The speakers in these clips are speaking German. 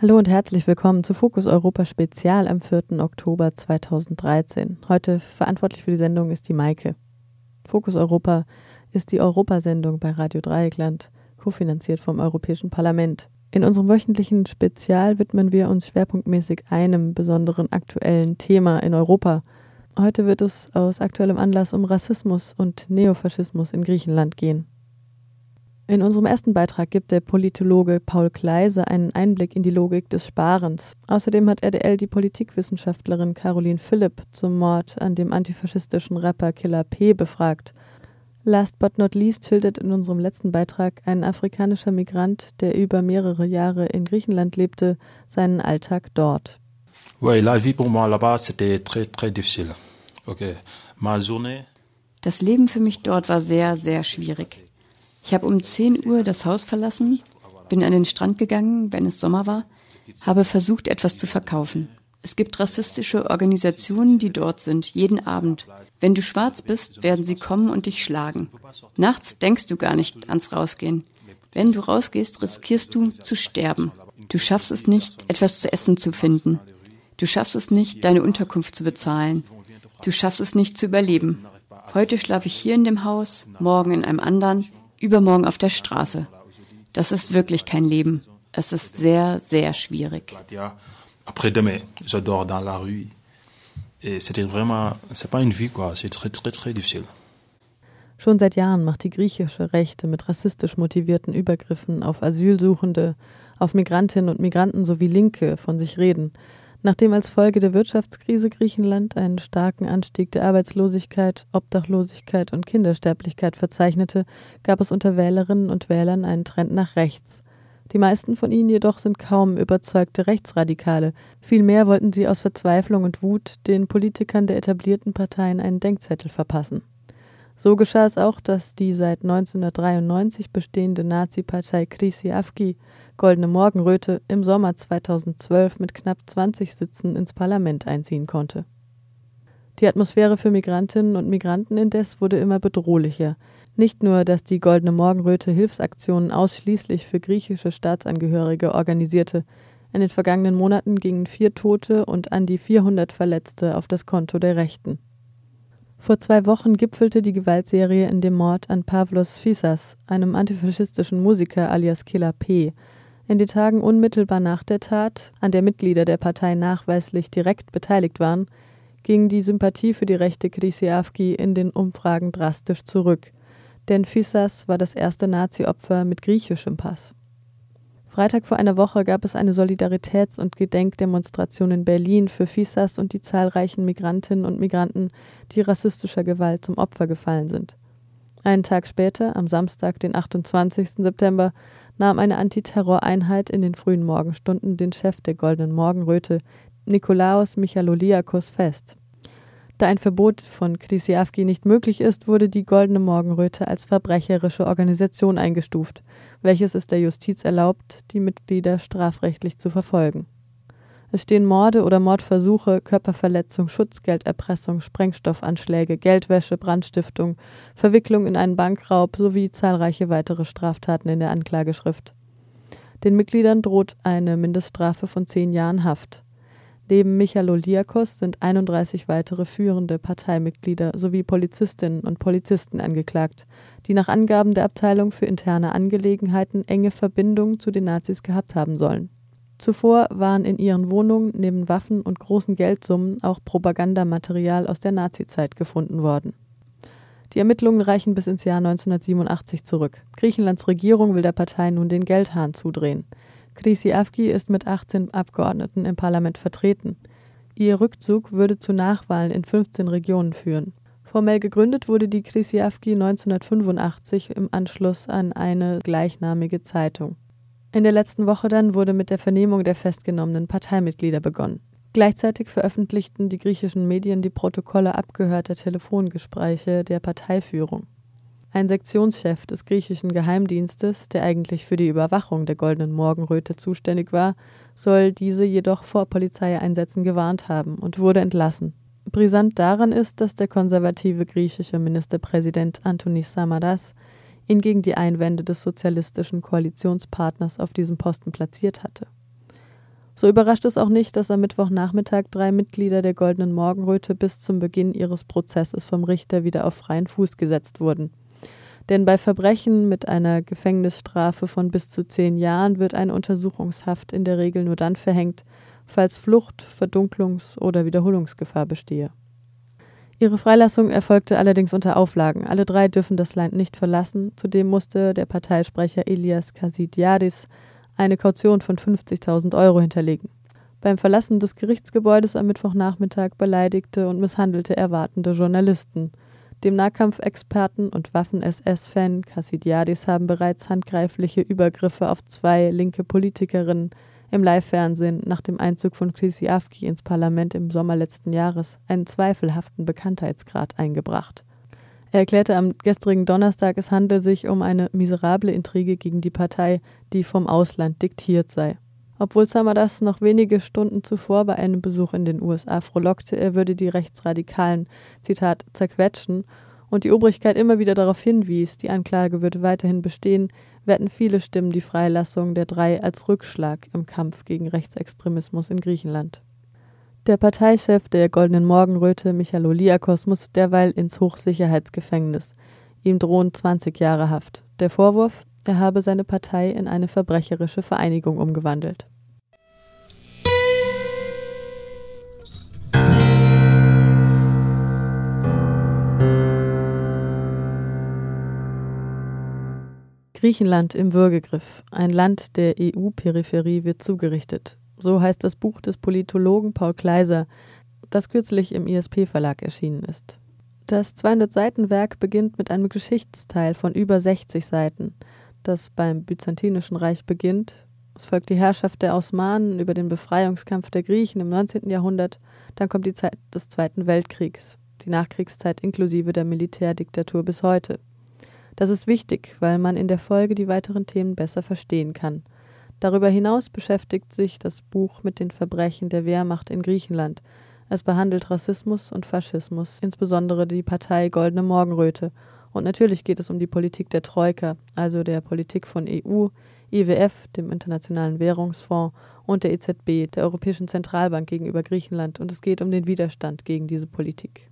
Hallo und herzlich willkommen zu Fokus Europa Spezial am 4. Oktober 2013. Heute verantwortlich für die Sendung ist die Maike. Fokus Europa ist die Europasendung bei Radio Dreieckland, kofinanziert vom Europäischen Parlament. In unserem wöchentlichen Spezial widmen wir uns schwerpunktmäßig einem besonderen aktuellen Thema in Europa. Heute wird es aus aktuellem Anlass um Rassismus und Neofaschismus in Griechenland gehen. In unserem ersten Beitrag gibt der Politologe Paul Kleise einen Einblick in die Logik des Sparens. Außerdem hat RDL die Politikwissenschaftlerin Caroline Philipp zum Mord an dem antifaschistischen Rapper Killer P befragt. Last but not least schildert in unserem letzten Beitrag ein afrikanischer Migrant, der über mehrere Jahre in Griechenland lebte, seinen Alltag dort. Oui, la vie pour moi là-bas, c'était très, très difficile. Okay. Ma journée. Das Leben für mich dort war sehr, sehr schwierig. Ich habe um 10 Uhr das Haus verlassen, bin an den Strand gegangen, wenn es Sommer war, habe versucht, etwas zu verkaufen. Es gibt rassistische Organisationen, die dort sind, jeden Abend. Wenn du schwarz bist, werden sie kommen und dich schlagen. Nachts denkst du gar nicht ans Rausgehen. Wenn du rausgehst, riskierst du zu sterben. Du schaffst es nicht, etwas zu essen zu finden. Du schaffst es nicht, deine Unterkunft zu bezahlen. Du schaffst es nicht zu überleben. Heute schlafe ich hier in dem Haus, morgen in einem anderen, übermorgen auf der Straße. Das ist wirklich kein Leben. Es ist sehr, sehr schwierig. Après-demain, je dors dans la rue. Et c'était vraiment, c'est pas une vie, quoi. C'est très, très, très difficile. Schon seit Jahren macht die griechische Rechte mit rassistisch motivierten Übergriffen auf Asylsuchende, auf Migrantinnen und Migranten sowie Linke von sich reden. Nachdem als Folge der Wirtschaftskrise Griechenland einen starken Anstieg der Arbeitslosigkeit, Obdachlosigkeit und Kindersterblichkeit verzeichnete, gab es unter Wählerinnen und Wählern einen Trend nach rechts. Die meisten von ihnen jedoch sind kaum überzeugte Rechtsradikale. Vielmehr wollten sie aus Verzweiflung und Wut den Politikern der etablierten Parteien einen Denkzettel verpassen. So geschah es auch, dass die seit 1993 bestehende Nazi-Partei Krisi Afki Goldene Morgenröte im Sommer 2012 mit knapp 20 Sitzen ins Parlament einziehen konnte. Die Atmosphäre für Migrantinnen und Migranten indes wurde immer bedrohlicher. Nicht nur, dass die Goldene Morgenröte Hilfsaktionen ausschließlich für griechische Staatsangehörige organisierte, in den vergangenen Monaten gingen vier Tote und an die 400 Verletzte auf das Konto der Rechten. Vor zwei Wochen gipfelte die Gewaltserie in dem Mord an Pavlos Fisas, einem antifaschistischen Musiker alias Killer P., in den Tagen unmittelbar nach der Tat, an der Mitglieder der Partei nachweislich direkt beteiligt waren, ging die Sympathie für die rechte Krisiavki in den Umfragen drastisch zurück, denn Fissas war das erste Nazi-Opfer mit griechischem Pass. Freitag vor einer Woche gab es eine Solidaritäts- und Gedenkdemonstration in Berlin für Fissas und die zahlreichen Migrantinnen und Migranten, die rassistischer Gewalt zum Opfer gefallen sind. Einen Tag später, am Samstag, den 28. September, nahm eine Antiterroreinheit in den frühen Morgenstunden den Chef der Goldenen Morgenröte, Nikolaos Michaloliakos, fest. Da ein Verbot von Krisiavki nicht möglich ist, wurde die Goldene Morgenröte als verbrecherische Organisation eingestuft, welches es der Justiz erlaubt, die Mitglieder strafrechtlich zu verfolgen. Es stehen Morde oder Mordversuche, Körperverletzung, Schutzgelderpressung, Sprengstoffanschläge, Geldwäsche, Brandstiftung, Verwicklung in einen Bankraub sowie zahlreiche weitere Straftaten in der Anklageschrift. Den Mitgliedern droht eine Mindeststrafe von zehn Jahren Haft. Neben Michaloliakos sind 31 weitere führende Parteimitglieder sowie Polizistinnen und Polizisten angeklagt, die nach Angaben der Abteilung für interne Angelegenheiten enge Verbindungen zu den Nazis gehabt haben sollen. Zuvor waren in ihren Wohnungen neben Waffen und großen Geldsummen auch Propagandamaterial aus der Nazizeit gefunden worden. Die Ermittlungen reichen bis ins Jahr 1987 zurück. Griechenlands Regierung will der Partei nun den Geldhahn zudrehen. Krisi Avki ist mit 18 Abgeordneten im Parlament vertreten. Ihr Rückzug würde zu Nachwahlen in 15 Regionen führen. Formell gegründet wurde die Krisiavki 1985 im Anschluss an eine gleichnamige Zeitung. In der letzten Woche dann wurde mit der Vernehmung der festgenommenen Parteimitglieder begonnen. Gleichzeitig veröffentlichten die griechischen Medien die Protokolle abgehörter Telefongespräche der Parteiführung. Ein Sektionschef des griechischen Geheimdienstes, der eigentlich für die Überwachung der Goldenen Morgenröte zuständig war, soll diese jedoch vor Polizeieinsätzen gewarnt haben und wurde entlassen. Brisant daran ist, dass der konservative griechische Ministerpräsident Antonis Samaras ihn gegen die Einwände des sozialistischen Koalitionspartners auf diesem Posten platziert hatte. So überrascht es auch nicht, dass am Mittwochnachmittag drei Mitglieder der Goldenen Morgenröte bis zum Beginn ihres Prozesses vom Richter wieder auf freien Fuß gesetzt wurden. Denn bei Verbrechen mit einer Gefängnisstrafe von bis zu zehn Jahren wird eine Untersuchungshaft in der Regel nur dann verhängt, falls Flucht, Verdunklungs- oder Wiederholungsgefahr bestehe. Ihre Freilassung erfolgte allerdings unter Auflagen. Alle drei dürfen das Land nicht verlassen. Zudem musste der Parteisprecher Elias Kasidiadis eine Kaution von 50.000 Euro hinterlegen. Beim Verlassen des Gerichtsgebäudes am Mittwochnachmittag beleidigte und misshandelte er wartende Journalisten. Dem Nahkampfexperten und Waffen-SS-Fan Kassidiadis haben bereits handgreifliche Übergriffe auf zwei linke Politikerinnen im Live-Fernsehen nach dem Einzug von Klisiavki ins Parlament im Sommer letzten Jahres einen zweifelhaften Bekanntheitsgrad eingebracht. Er erklärte am gestrigen Donnerstag, es handle sich um eine miserable Intrige gegen die Partei, die vom Ausland diktiert sei. Obwohl Samadas noch wenige Stunden zuvor bei einem Besuch in den USA frohlockte, er würde die Rechtsradikalen, Zitat, zerquetschen und die Obrigkeit immer wieder darauf hinwies, die Anklage würde weiterhin bestehen, werten viele Stimmen die Freilassung der drei als Rückschlag im Kampf gegen Rechtsextremismus in Griechenland. Der Parteichef der Goldenen Morgenröte, Michaloliakos, muss derweil ins Hochsicherheitsgefängnis. Ihm drohen 20 Jahre Haft. Der Vorwurf, er habe seine Partei in eine verbrecherische Vereinigung umgewandelt. Griechenland im Würgegriff. Ein Land der EU-Peripherie wird zugerichtet. So heißt das Buch des Politologen Paul Kleiser, das kürzlich im ISP-Verlag erschienen ist. Das 200-Seiten-Werk beginnt mit einem Geschichtsteil von über 60 Seiten, das beim Byzantinischen Reich beginnt. Es folgt die Herrschaft der Osmanen über den Befreiungskampf der Griechen im 19. Jahrhundert. Dann kommt die Zeit des Zweiten Weltkriegs, die Nachkriegszeit inklusive der Militärdiktatur bis heute. Das ist wichtig, weil man in der Folge die weiteren Themen besser verstehen kann – Darüber hinaus beschäftigt sich das Buch mit den Verbrechen der Wehrmacht in Griechenland. Es behandelt Rassismus und Faschismus, insbesondere die Partei Goldene Morgenröte. Und natürlich geht es um die Politik der Troika, also der Politik von EU, IWF, dem Internationalen Währungsfonds und der EZB, der Europäischen Zentralbank gegenüber Griechenland. Und es geht um den Widerstand gegen diese Politik.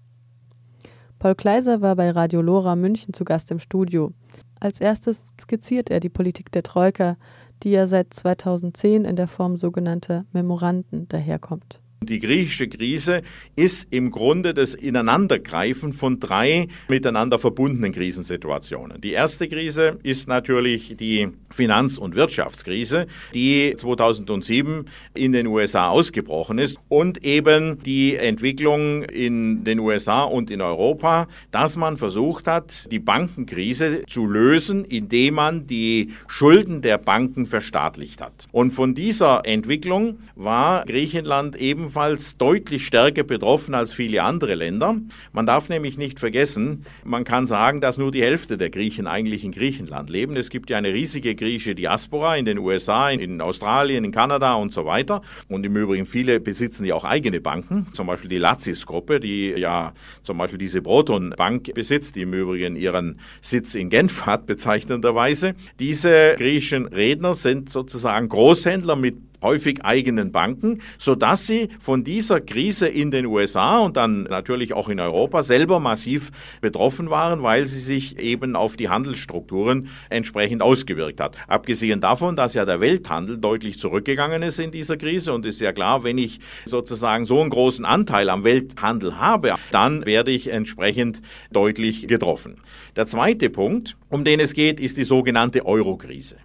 Paul Kleiser war bei Radio Lora München zu Gast im Studio. Als erstes skizziert er die Politik der Troika, die ja seit 2010 in der Form sogenannter Memoranden daherkommt. Die griechische Krise ist im Grunde das Ineinandergreifen von drei miteinander verbundenen Krisensituationen. Die erste Krise ist natürlich die Finanz- und Wirtschaftskrise, die 2007 in den USA ausgebrochen ist und eben die Entwicklung in den USA und in Europa, dass man versucht hat, die Bankenkrise zu lösen, indem man die Schulden der Banken verstaatlicht hat. Und von dieser Entwicklung war Griechenland ebenfalls ebenfalls deutlich stärker betroffen als viele andere Länder. Man darf nämlich nicht vergessen, man kann sagen, dass nur die Hälfte der Griechen eigentlich in Griechenland leben. Es gibt ja eine riesige griechische Diaspora in den USA, in Australien, in Kanada und so weiter. Und im Übrigen viele besitzen ja auch eigene Banken, zum Beispiel die Lazis-Gruppe, die ja zum Beispiel diese Proton-Bank besitzt, die im Übrigen ihren Sitz in Genf hat, bezeichnenderweise. Diese griechischen Redner sind sozusagen Großhändler mit häufig eigenen Banken, sodass sie von dieser Krise in den USA und dann natürlich auch in Europa selber massiv betroffen waren, weil sie sich eben auf die Handelsstrukturen entsprechend ausgewirkt hat. Abgesehen davon, dass ja der Welthandel deutlich zurückgegangen ist in dieser Krise und ist ja klar, wenn ich sozusagen so einen großen Anteil am Welthandel habe, dann werde ich entsprechend deutlich getroffen. Der zweite Punkt, um den es geht, ist die sogenannte Euro-Krise.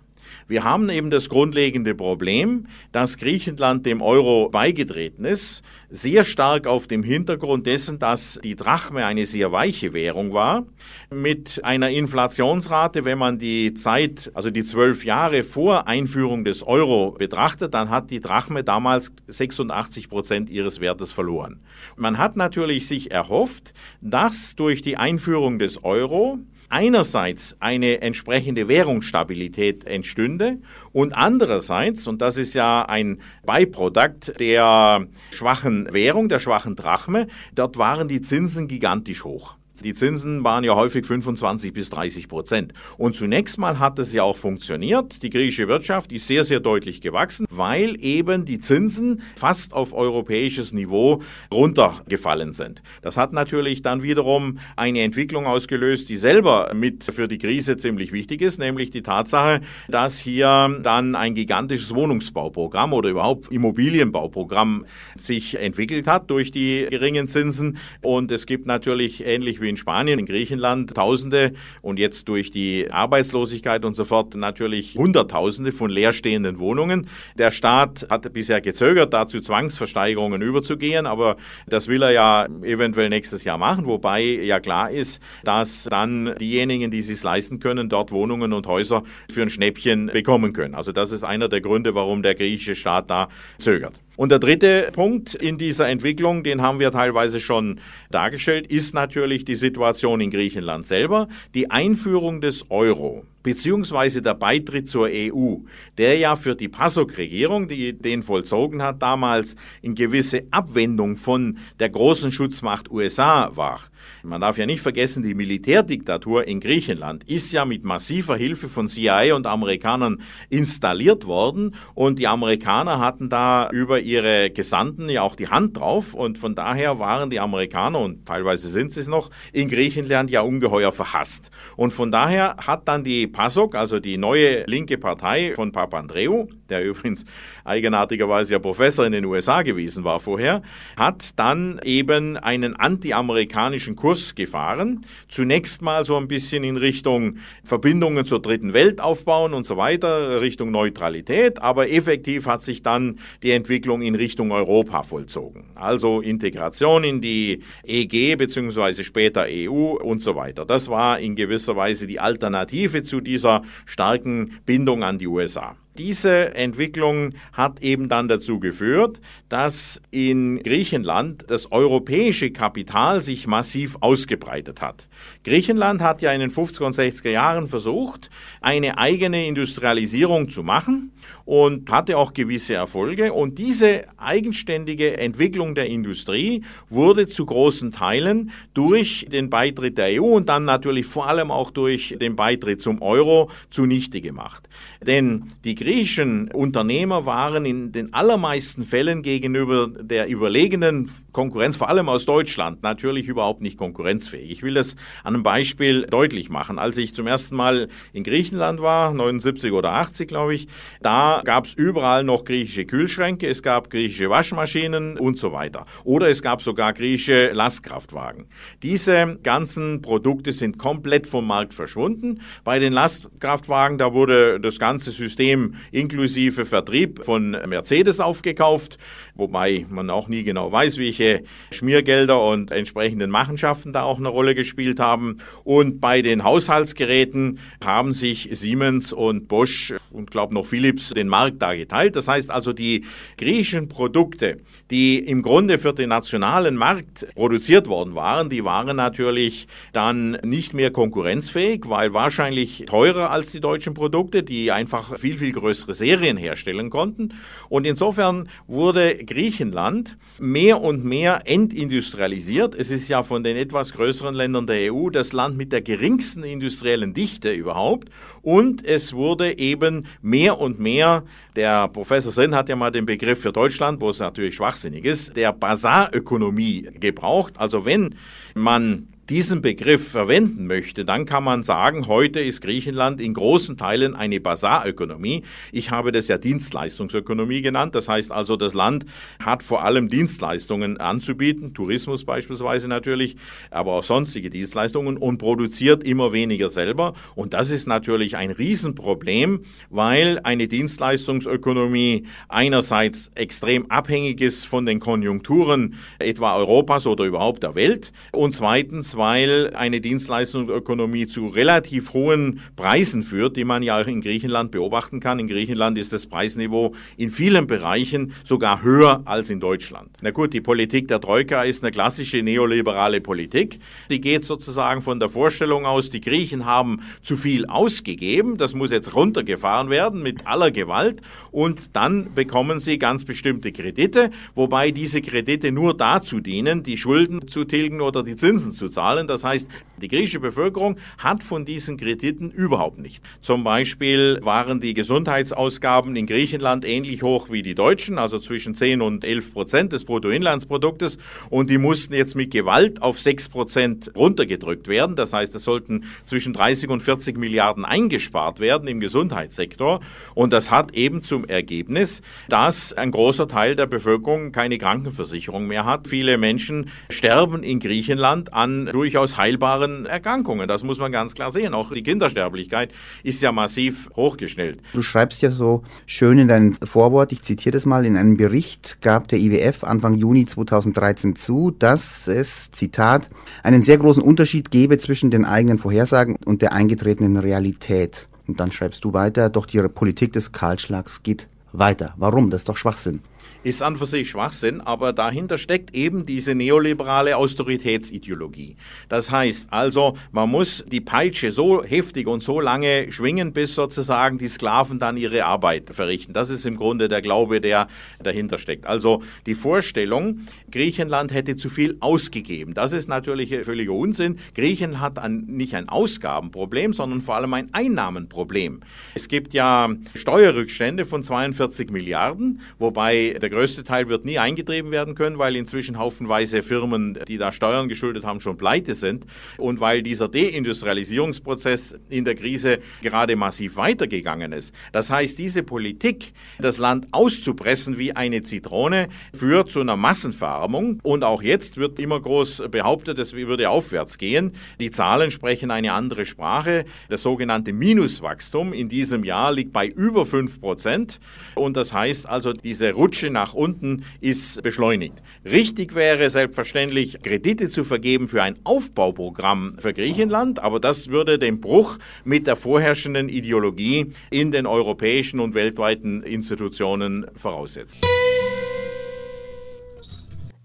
Wir haben eben das grundlegende Problem, dass Griechenland dem Euro beigetreten ist, sehr stark auf dem Hintergrund dessen, dass die Drachme eine sehr weiche Währung war, mit einer Inflationsrate, wenn man die Zeit, also die zwölf Jahre vor Einführung des Euro betrachtet, dann hat die Drachme damals 86 Prozent ihres Wertes verloren. Man hat natürlich sich erhofft, dass durch die Einführung des Euro einerseits eine entsprechende Währungsstabilität entstünde und andererseits, und das ist ja ein Beiprodukt der schwachen Währung, der schwachen Drachme, dort waren die Zinsen gigantisch hoch. Die Zinsen waren ja häufig 25 bis 30 Prozent. Und zunächst mal hat es ja auch funktioniert. Die griechische Wirtschaft ist sehr, sehr deutlich gewachsen, weil eben die Zinsen fast auf europäisches Niveau runtergefallen sind. Das hat natürlich dann wiederum eine Entwicklung ausgelöst, die selber mit für die Krise ziemlich wichtig ist, nämlich die Tatsache, dass hier dann ein gigantisches Wohnungsbauprogramm oder überhaupt Immobilienbauprogramm sich entwickelt hat durch die geringen Zinsen. Und es gibt natürlich ähnlich wie in Spanien, in Griechenland Tausende und jetzt durch die Arbeitslosigkeit und so fort natürlich Hunderttausende von leerstehenden Wohnungen. Der Staat hat bisher gezögert, dazu Zwangsversteigerungen überzugehen, aber das will er ja eventuell nächstes Jahr machen, wobei ja klar ist, dass dann diejenigen, die es sich leisten können, dort Wohnungen und Häuser für ein Schnäppchen bekommen können. Also das ist einer der Gründe, warum der griechische Staat da zögert. Und der dritte Punkt in dieser Entwicklung, den haben wir teilweise schon dargestellt, ist natürlich die Situation in Griechenland selber. Die Einführung des Euro beziehungsweise der Beitritt zur EU, der ja für die PASOK-Regierung, die den vollzogen hat, damals in gewisse Abwendung von der großen Schutzmacht USA war. Man darf ja nicht vergessen, die Militärdiktatur in Griechenland ist ja mit massiver Hilfe von CIA und Amerikanern installiert worden und die Amerikaner hatten da über ihre Gesandten ja auch die Hand drauf und von daher waren die Amerikaner und teilweise sind sie es noch in Griechenland ja ungeheuer verhasst. Und von daher hat dann die PASOK, also die neue linke Partei von Papandreou, der übrigens eigenartigerweise ja Professor in den USA gewesen war vorher, hat dann eben einen anti-amerikanischen Kurs gefahren. Zunächst mal so ein bisschen in Richtung Verbindungen zur dritten Welt aufbauen und so weiter, Richtung Neutralität, aber effektiv hat sich dann die Entwicklung in Richtung Europa vollzogen. Also Integration in die EG bzw. später EU und so weiter. Das war in gewisser Weise die Alternative zu dieser starken Bindung an die USA. Diese Entwicklung hat eben dann dazu geführt, dass in Griechenland das europäische Kapital sich massiv ausgebreitet hat. Griechenland hat ja in den 50er und 60er Jahren versucht, eine eigene Industrialisierung zu machen und hatte auch gewisse Erfolge. Und diese eigenständige Entwicklung der Industrie wurde zu großen Teilen durch den Beitritt der EU und dann natürlich vor allem auch durch den Beitritt zum Euro zunichte gemacht. Denn die griechischen Unternehmer waren in den allermeisten Fällen gegenüber der überlegenen Konkurrenz, vor allem aus Deutschland, natürlich überhaupt nicht konkurrenzfähig. Ich will das an einem Beispiel deutlich machen. Als ich zum ersten Mal in Griechenland war, 79 oder 80 glaube ich, da gab es überall noch griechische Kühlschränke, es gab griechische Waschmaschinen und so weiter. Oder es gab sogar griechische Lastkraftwagen. Diese ganzen Produkte sind komplett vom Markt verschwunden. Bei den Lastkraftwagen, da wurde das ganze System inklusive Vertrieb von Mercedes aufgekauft, wobei man auch nie genau weiß, welche Schmiergelder und entsprechenden Machenschaften da auch eine Rolle gespielt haben. Und bei den Haushaltsgeräten haben sich Siemens und Bosch und glaube noch Philips den Markt da geteilt. Das heißt also, die griechischen Produkte, die im Grunde für den nationalen Markt produziert worden waren, die waren natürlich dann nicht mehr konkurrenzfähig, weil wahrscheinlich teurer als die deutschen Produkte, die einfach viel, viel größere Serien herstellen konnten. Und insofern wurde Griechenland mehr und mehr entindustrialisiert. Es ist ja von den etwas größeren Ländern der EU das Land mit der geringsten industriellen Dichte überhaupt. Und es wurde eben mehr und mehr, der Professor Sen hat ja mal den Begriff für Deutschland, wo es natürlich schwachsinnig ist, der Basarökonomie gebraucht. Also wenn man diesen Begriff verwenden möchte, dann kann man sagen, heute ist Griechenland in großen Teilen eine Basarökonomie. Ich habe das ja Dienstleistungsökonomie genannt. Das heißt also, das Land hat vor allem Dienstleistungen anzubieten, Tourismus beispielsweise natürlich, aber auch sonstige Dienstleistungen und produziert immer weniger selber. Und das ist natürlich ein Riesenproblem, weil eine Dienstleistungsökonomie einerseits extrem abhängig ist von den Konjunkturen etwa Europas oder überhaupt der Welt und zweitens, weil eine Dienstleistungsökonomie zu relativ hohen Preisen führt, die man ja auch in Griechenland beobachten kann. In Griechenland ist das Preisniveau in vielen Bereichen sogar höher als in Deutschland. Na gut, die Politik der Troika ist eine klassische neoliberale Politik. Die geht sozusagen von der Vorstellung aus, die Griechen haben zu viel ausgegeben, das muss jetzt runtergefahren werden mit aller Gewalt und dann bekommen sie ganz bestimmte Kredite, wobei diese Kredite nur dazu dienen, die Schulden zu tilgen oder die Zinsen zu zahlen zahlen. Das heißt, die griechische Bevölkerung hat von diesen Krediten überhaupt nicht. Zum Beispiel waren die Gesundheitsausgaben in Griechenland ähnlich hoch wie die deutschen, also zwischen 10 und 11 Prozent des Bruttoinlandsproduktes. Und die mussten jetzt mit Gewalt auf 6 Prozent runtergedrückt werden. Das heißt, es sollten zwischen 30 und 40 Milliarden eingespart werden im Gesundheitssektor. Und das hat eben zum Ergebnis, dass ein großer Teil der Bevölkerung keine Krankenversicherung mehr hat. Viele Menschen sterben in Griechenland an durchaus heilbaren Erkrankungen. Das muss man ganz klar sehen. Auch die Kindersterblichkeit ist ja massiv hochgestellt. Du schreibst ja so schön in deinem Vorwort, ich zitiere das mal, in einem Bericht gab der IWF Anfang Juni 2013 zu, dass es, Zitat, einen sehr großen Unterschied gebe zwischen den eigenen Vorhersagen und der eingetretenen Realität. Und dann schreibst du weiter, doch die Politik des Kahlschlags geht weiter. Warum? Das ist doch Schwachsinn ist an für sich Schwachsinn, aber dahinter steckt eben diese neoliberale Austeritätsideologie. Das heißt also, man muss die Peitsche so heftig und so lange schwingen, bis sozusagen die Sklaven dann ihre Arbeit verrichten. Das ist im Grunde der Glaube, der dahinter steckt. Also die Vorstellung, Griechenland hätte zu viel ausgegeben. Das ist natürlich völliger Unsinn. Griechenland hat ein, nicht ein Ausgabenproblem, sondern vor allem ein Einnahmenproblem. Es gibt ja Steuerrückstände von 42 Milliarden, wobei der größte Teil wird nie eingetrieben werden können, weil inzwischen haufenweise Firmen, die da Steuern geschuldet haben, schon pleite sind und weil dieser Deindustrialisierungsprozess in der Krise gerade massiv weitergegangen ist. Das heißt, diese Politik, das Land auszupressen wie eine Zitrone, führt zu einer Massenverarmung und auch jetzt wird immer groß behauptet, es würde aufwärts gehen. Die Zahlen sprechen eine andere Sprache. Das sogenannte Minuswachstum in diesem Jahr liegt bei über 5 Prozent und das heißt also, diese Rutsche nach nach unten ist beschleunigt. Richtig wäre selbstverständlich, Kredite zu vergeben für ein Aufbauprogramm für Griechenland, aber das würde den Bruch mit der vorherrschenden Ideologie in den europäischen und weltweiten Institutionen voraussetzen.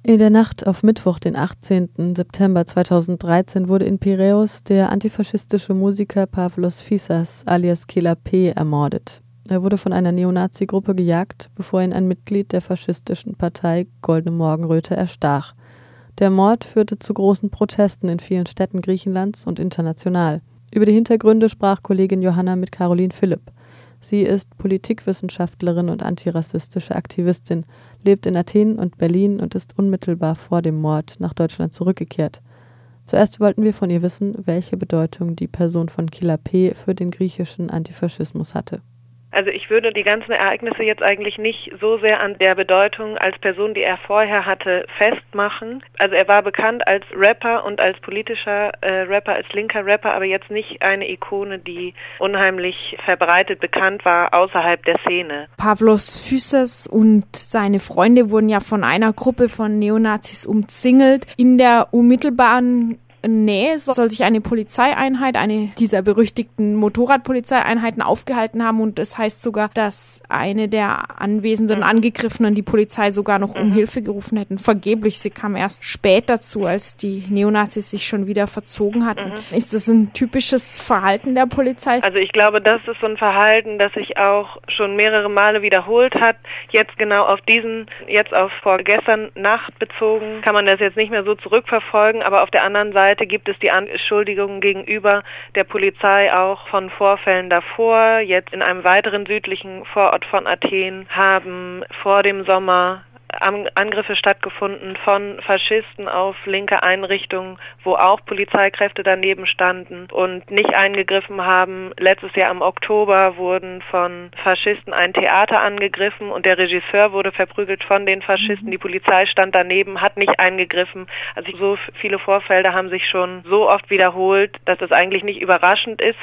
In der Nacht auf Mittwoch, den 18. September 2013, wurde in Piräus der antifaschistische Musiker Pavlos Fisas alias Killer P. ermordet. Er wurde von einer Neonazi-Gruppe gejagt, bevor ihn ein Mitglied der faschistischen Partei Goldene Morgenröte erstach. Der Mord führte zu großen Protesten in vielen Städten Griechenlands und international. Über die Hintergründe sprach Kollegin Johanna mit Caroline Philipp. Sie ist Politikwissenschaftlerin und antirassistische Aktivistin, lebt in Athen und Berlin und ist unmittelbar vor dem Mord nach Deutschland zurückgekehrt. Zuerst wollten wir von ihr wissen, welche Bedeutung die Person von Killer P. für den griechischen Antifaschismus hatte. Also ich würde die ganzen Ereignisse jetzt eigentlich nicht so sehr an der Bedeutung als Person, die er vorher hatte, festmachen. Also er war bekannt als Rapper und als politischer äh, Rapper, als linker Rapper, aber jetzt nicht eine Ikone, die unheimlich verbreitet bekannt war außerhalb der Szene. Pavlos Physes und seine Freunde wurden ja von einer Gruppe von Neonazis umzingelt. In der unmittelbaren Nähe soll sich eine Polizeieinheit, eine dieser berüchtigten Motorradpolizeieinheiten aufgehalten haben und es heißt sogar, dass eine der anwesenden mhm. Angegriffenen die Polizei sogar noch um mhm. Hilfe gerufen hätten. Vergeblich, sie kam erst spät dazu, als die Neonazis sich schon wieder verzogen hatten. Mhm. Ist das ein typisches Verhalten der Polizei? Also ich glaube, das ist so ein Verhalten, das sich auch schon mehrere Male wiederholt hat. Jetzt genau auf diesen, jetzt auf vorgestern Nacht bezogen, kann man das jetzt nicht mehr so zurückverfolgen, aber auf der anderen Seite Seite gibt es die Anschuldigungen gegenüber der Polizei auch von Vorfällen davor. Jetzt in einem weiteren südlichen Vorort von Athen haben vor dem Sommer Angriffe stattgefunden von Faschisten auf linke Einrichtungen, wo auch Polizeikräfte daneben standen und nicht eingegriffen haben. Letztes Jahr im Oktober wurden von Faschisten ein Theater angegriffen und der Regisseur wurde verprügelt von den Faschisten. Die Polizei stand daneben, hat nicht eingegriffen. Also so viele Vorfälle haben sich schon so oft wiederholt, dass es eigentlich nicht überraschend ist,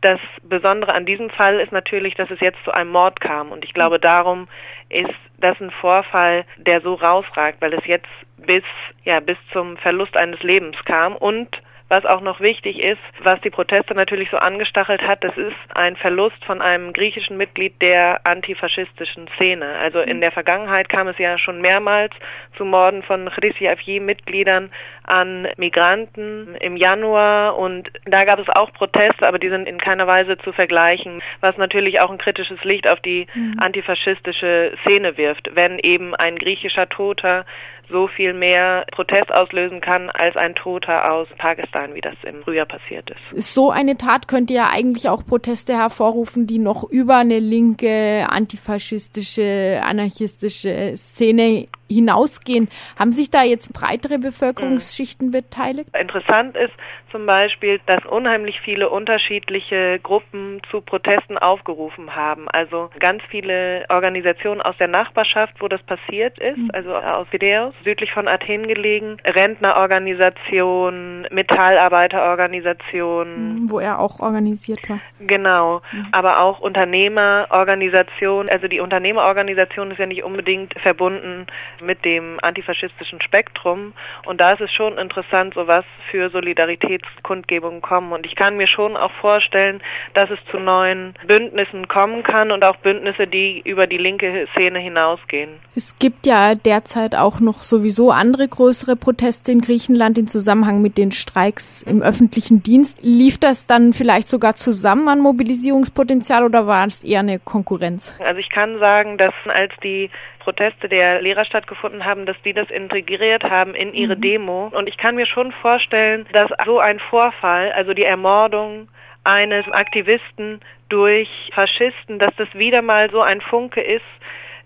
das Besondere an diesem Fall ist natürlich, dass es jetzt zu einem Mord kam. Und ich glaube, darum ist das ein Vorfall, der so rausragt, weil es jetzt bis, ja, bis zum Verlust eines Lebens kam und was auch noch wichtig ist, was die Proteste natürlich so angestachelt hat, das ist ein Verlust von einem griechischen Mitglied der antifaschistischen Szene. Also in der Vergangenheit kam es ja schon mehrmals zu Morden von Chryssi-Afi-Mitgliedern an Migranten im Januar und da gab es auch Proteste, aber die sind in keiner Weise zu vergleichen, was natürlich auch ein kritisches Licht auf die mhm. antifaschistische Szene wirft, wenn eben ein griechischer Toter so viel mehr Protest auslösen kann als ein Toter aus Pakistan, wie das im Frühjahr passiert ist. So eine Tat könnte ja eigentlich auch Proteste hervorrufen, die noch über eine linke, antifaschistische, anarchistische Szene hinausgehen. Haben sich da jetzt breitere Bevölkerungsschichten beteiligt? Interessant ist zum Beispiel, dass unheimlich viele unterschiedliche Gruppen zu Protesten aufgerufen haben. Also ganz viele Organisationen aus der Nachbarschaft, wo das passiert ist, mhm. also aus Videos, südlich von Athen gelegen, Rentnerorganisationen, Metallarbeiterorganisationen. Mhm, wo er auch organisiert war. Genau, mhm. aber auch Unternehmerorganisationen. Also die Unternehmerorganisation ist ja nicht unbedingt verbunden mit dem antifaschistischen Spektrum. Und da ist es schon interessant, so was für Solidaritätskundgebungen kommen. Und ich kann mir schon auch vorstellen, dass es zu neuen Bündnissen kommen kann und auch Bündnisse, die über die linke Szene hinausgehen. Es gibt ja derzeit auch noch sowieso andere größere Proteste in Griechenland im Zusammenhang mit den Streiks im öffentlichen Dienst. Lief das dann vielleicht sogar zusammen an Mobilisierungspotenzial oder war es eher eine Konkurrenz? Also ich kann sagen, dass als die Proteste der Lehrer stattgefunden haben, dass die das integriert haben in ihre mhm. Demo. Und ich kann mir schon vorstellen, dass so ein Vorfall, also die Ermordung eines Aktivisten durch Faschisten, dass das wieder mal so ein Funke ist,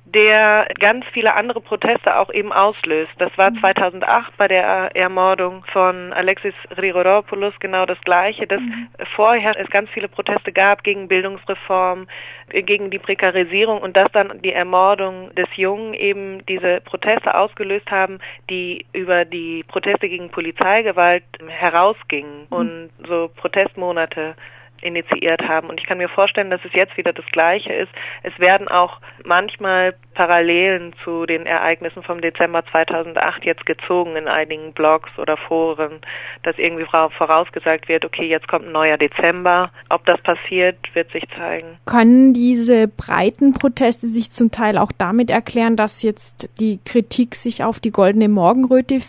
der ganz viele andere Proteste auch eben auslöst. Das war 2008 mhm. bei der Ermordung von Alexis Rigoropoulos genau das Gleiche, dass mhm. vorher es ganz viele Proteste gab gegen Bildungsreform, gegen die Prekarisierung und dass dann die Ermordung des Jungen eben diese Proteste ausgelöst haben, die über die Proteste gegen Polizeigewalt herausgingen mhm. und so Protestmonate initiiert haben. Und ich kann mir vorstellen, dass es jetzt wieder das Gleiche ist. Es werden auch manchmal Parallelen zu den Ereignissen vom Dezember 2008 jetzt gezogen in einigen Blogs oder Foren, dass irgendwie vorausgesagt wird, okay, jetzt kommt ein neuer Dezember. Ob das passiert, wird sich zeigen. Können diese breiten Proteste sich zum Teil auch damit erklären, dass jetzt die Kritik sich auf die goldene Morgenröte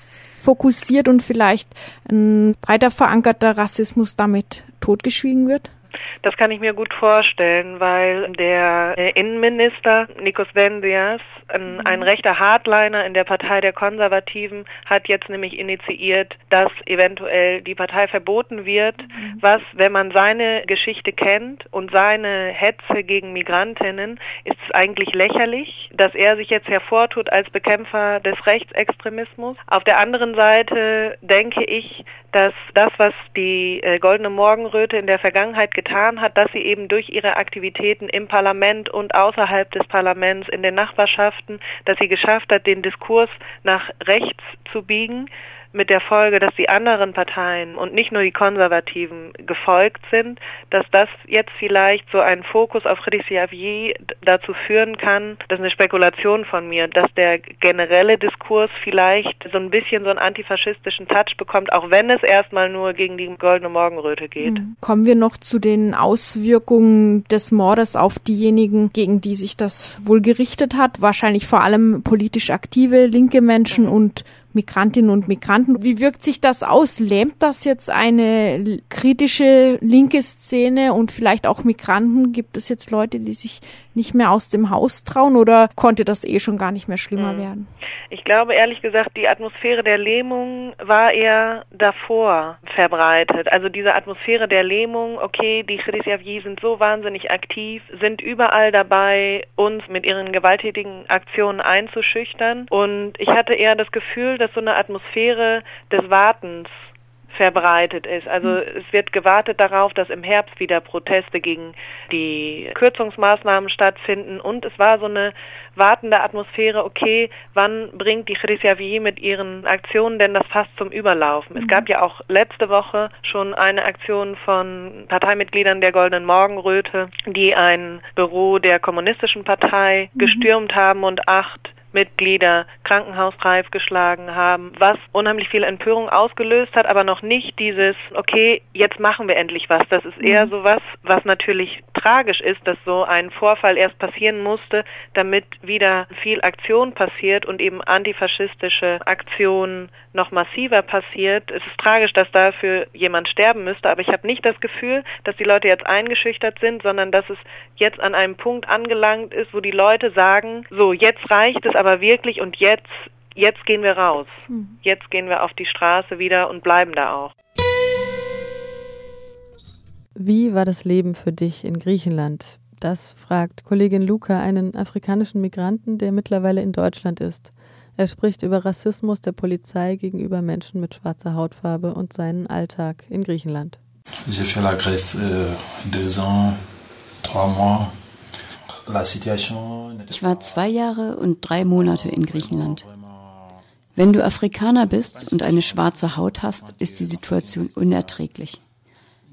fokussiert und vielleicht ein breiter verankerter Rassismus damit totgeschwiegen wird? Das kann ich mir gut vorstellen, weil der Innenminister Nikos Vendias, ein, ein, mhm. rechter Hardliner in der Partei der Konservativen, hat jetzt nämlich initiiert, dass eventuell die Partei verboten wird, mhm. was, wenn man seine Geschichte kennt und seine Hetze gegen Migrantinnen, ist es eigentlich lächerlich, dass er sich jetzt hervortut als Bekämpfer des Rechtsextremismus. Auf der anderen Seite denke ich, dass das, was die äh, Goldene Morgenröte in der Vergangenheit getan hat, dass sie eben durch ihre Aktivitäten im Parlament und außerhalb des Parlaments in den Nachbarschaften, dass sie geschafft hat, den Diskurs nach rechts zu biegen, mit der Folge, dass die anderen Parteien und nicht nur die Konservativen gefolgt sind, dass das jetzt vielleicht so einen Fokus auf Khadija dazu führen kann, das ist eine Spekulation von mir, dass der generelle Diskurs vielleicht so ein bisschen so einen antifaschistischen Touch bekommt, auch wenn es erstmal nur gegen die goldene Morgenröte geht. Hm. Kommen wir noch zu den Auswirkungen des Mordes auf diejenigen, gegen die sich das wohl gerichtet hat, wahrscheinlich vor allem politisch aktive linke Menschen mhm. und Migrantinnen und Migranten. Wie wirkt sich das aus? Lähmt das jetzt eine kritische linke Szene und vielleicht auch Migranten? Gibt es jetzt Leute, die sich nicht mehr aus dem Haus trauen oder konnte das eh schon gar nicht mehr schlimmer Mhm. werden? Ich glaube ehrlich gesagt, die Atmosphäre der Lähmung war eher davor verbreitet. Also diese Atmosphäre der Lähmung, okay, die Christiavji sind so wahnsinnig aktiv, sind überall dabei, uns mit ihren gewalttätigen Aktionen einzuschüchtern. Und ich hatte eher das Gefühl, dass so eine Atmosphäre des Wartens verbreitet ist. Also es wird gewartet darauf, dass im Herbst wieder Proteste gegen die Kürzungsmaßnahmen stattfinden und es war so eine wartende Atmosphäre, okay, wann bringt die Christiavi mit ihren Aktionen denn das fast zum Überlaufen? Es gab ja auch letzte Woche schon eine Aktion von Parteimitgliedern der Goldenen Morgenröte, die ein Büro der Kommunistischen Partei gestürmt haben und acht Mitglieder krankenhausreif geschlagen haben, was unheimlich viel Empörung ausgelöst hat, aber noch nicht dieses, okay, jetzt machen wir endlich was. Das ist eher so was, was natürlich tragisch ist, dass so ein Vorfall erst passieren musste, damit wieder viel Aktion passiert und eben antifaschistische Aktion noch massiver passiert. Es ist tragisch, dass dafür jemand sterben müsste, aber ich habe nicht das Gefühl, dass die Leute jetzt eingeschüchtert sind, sondern dass es jetzt an einem Punkt angelangt ist, wo die Leute sagen, so, jetzt reicht es aber wirklich und jetzt, jetzt gehen wir raus. Jetzt gehen wir auf die Straße wieder und bleiben da auch. Wie war das Leben für dich in Griechenland? Das fragt Kollegin Luca einen afrikanischen Migranten, der mittlerweile in Deutschland ist. Er spricht über Rassismus der Polizei gegenüber Menschen mit schwarzer Hautfarbe und seinen Alltag in Griechenland. J'ai fait la Grèce euh, deux ans, trois mois. La situation n'était Ich war zwei Jahre und drei Monate in Griechenland. Wenn du Afrikaner bist und eine schwarze Haut hast, ist die Situation unerträglich.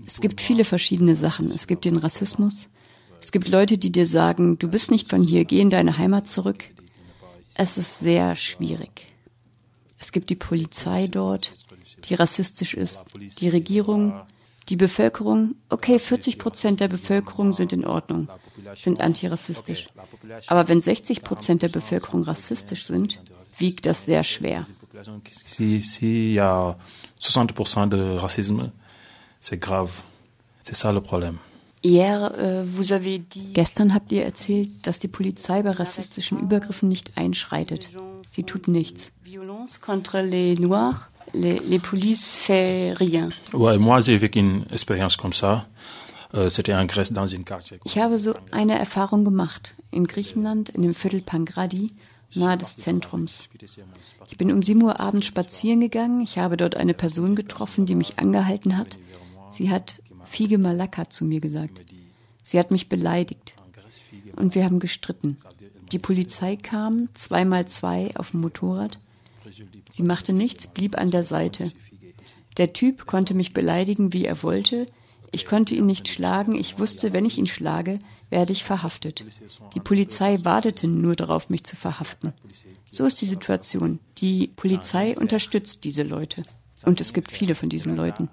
Es gibt viele verschiedene Sachen. Es gibt den Rassismus. Es gibt Leute, die dir sagen, du bist nicht von hier, geh in deine Heimat zurück. Es ist sehr schwierig. Es gibt die Polizei dort, die rassistisch ist, die Regierung, die Bevölkerung. Okay, 40 Prozent der Bevölkerung sind in Ordnung, sind antirassistisch. Aber wenn 60 Prozent der Bevölkerung rassistisch sind, wiegt das sehr schwer. Si, si y a 60% de racisme, c'est grave. C'est ça le problème. Hier, äh, vous avez dit Gestern habt ihr erzählt, dass die Polizei bei rassistischen Übergriffen nicht einschreitet. Sie tut nichts. Violence contre les Noirs, les, les polices fait rien. Ouais, moi j'ai vécu une expérience comme ça. Euh. Ich habe so eine Erfahrung gemacht. In Griechenland, in dem Viertel Pangradi, nahe des Zentrums. Ich bin um 7 Uhr abends spazieren gegangen. Ich habe dort eine Person getroffen, die mich angehalten hat. Sie hat Fige Malaka zu mir gesagt. Sie hat mich beleidigt. Und wir haben gestritten. Die Polizei kam, zweimal zwei auf dem Motorrad. Sie machte nichts, blieb an der Seite. Der Typ konnte mich beleidigen, wie er wollte. Ich konnte ihn nicht schlagen. Ich wusste, wenn ich ihn schlage, werde ich verhaftet. Die Polizei wartete nur darauf, mich zu verhaften. So ist die Situation. Die Polizei unterstützt diese Leute. Und es gibt viele von diesen Leuten.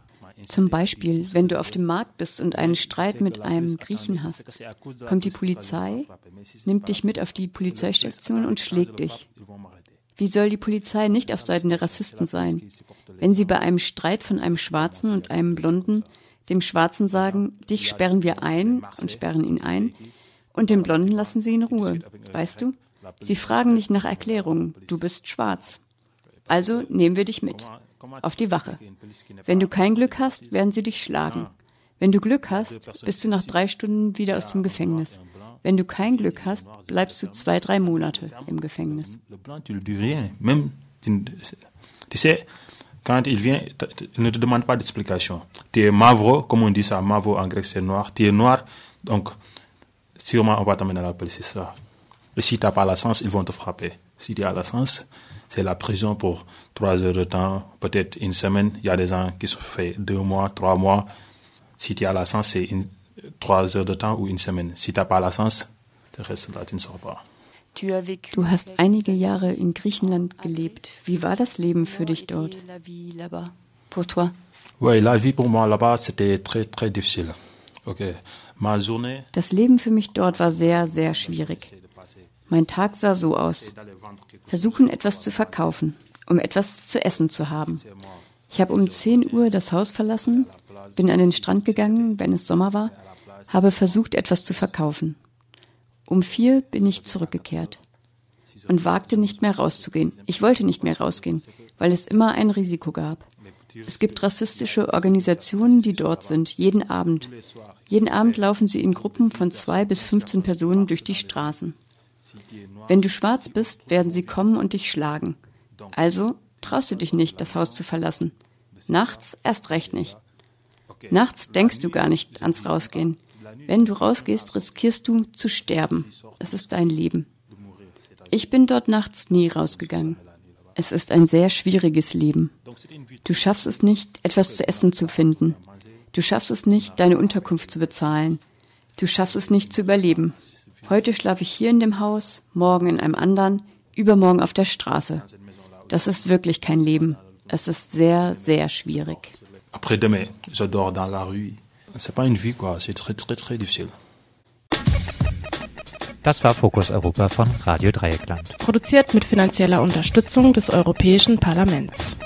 Zum Beispiel, wenn du auf dem Markt bist und einen Streit mit einem Griechen hast, kommt die Polizei, nimmt dich mit auf die Polizeistation und schlägt dich. Wie soll die Polizei nicht auf Seiten der Rassisten sein? Wenn sie bei einem Streit von einem Schwarzen und einem Blonden dem Schwarzen sagen, dich sperren wir ein und sperren ihn ein, und dem Blonden lassen sie in Ruhe. Weißt du? Sie fragen nicht nach Erklärungen. Du bist schwarz. Also nehmen wir dich mit. Auf die Wache. Wenn du kein Glück hast, werden sie dich schlagen. Wenn du Glück hast, bist du nach drei Stunden wieder aus dem Gefängnis. Wenn du kein Glück hast, bleibst du zwei, drei Monate im Gefängnis. Blanc, tu sais, quand il vient, ne te demande pas d'explication. Tu es mavro, comme on dit ça, mavro en grec c'est noir. Tu es noir, donc sûrement on va t'amener à la police, c'est ça. Et si tu n'as pas la sens, ils vont te frapper. Si tu as la sens, c'est la prison pour trois heures de temps, peut-être une semaine. Il y a des gens qui se fait deux mois, trois mois. Si tu as la sens, c'est trois heures de temps ou une semaine. Si tu n'as pas la sens, tu restes là, tu ne sors pas. Du hast einige Jahre in Griechenland gelebt. Wie war das Leben für dich dort? Pour toi? Oui, la vie pour moi là-bas, c'était très, très difficile. Okay. Ma journée, Das Leben für mich dort war sehr, sehr schwierig. Mein Tag sah so aus. Versuchen, etwas zu verkaufen, um etwas zu essen zu haben. Ich habe um 10 Uhr das Haus verlassen, bin an den Strand gegangen, wenn es Sommer war, habe versucht, etwas zu verkaufen. Um vier bin ich zurückgekehrt und wagte nicht mehr rauszugehen. Ich wollte nicht mehr rausgehen, weil es immer ein Risiko gab. Es gibt rassistische Organisationen, die dort sind, jeden Abend. Jeden Abend laufen sie in Gruppen von zwei bis 15 Personen durch die Straßen. Wenn du schwarz bist, werden sie kommen und dich schlagen. Also traust du dich nicht, das Haus zu verlassen. Nachts erst recht nicht. Nachts denkst du gar nicht ans Rausgehen. Wenn du rausgehst, riskierst du zu sterben. Es ist dein Leben. Ich bin dort nachts nie rausgegangen. Es ist ein sehr schwieriges Leben. Du schaffst es nicht, etwas zu essen zu finden. Du schaffst es nicht, deine Unterkunft zu bezahlen. Du schaffst es nicht zu überleben. Heute schlafe ich hier in dem Haus, morgen in einem anderen, übermorgen auf der Straße. Das ist wirklich kein Leben. Es ist sehr, sehr schwierig. Après-demain, je dors dans la rue. C'est pas une vie, quoi. C'est très, très, très difficile. Das war Fokus Europa von Radio Dreieckland. Produziert mit finanzieller Unterstützung des Europäischen Parlaments.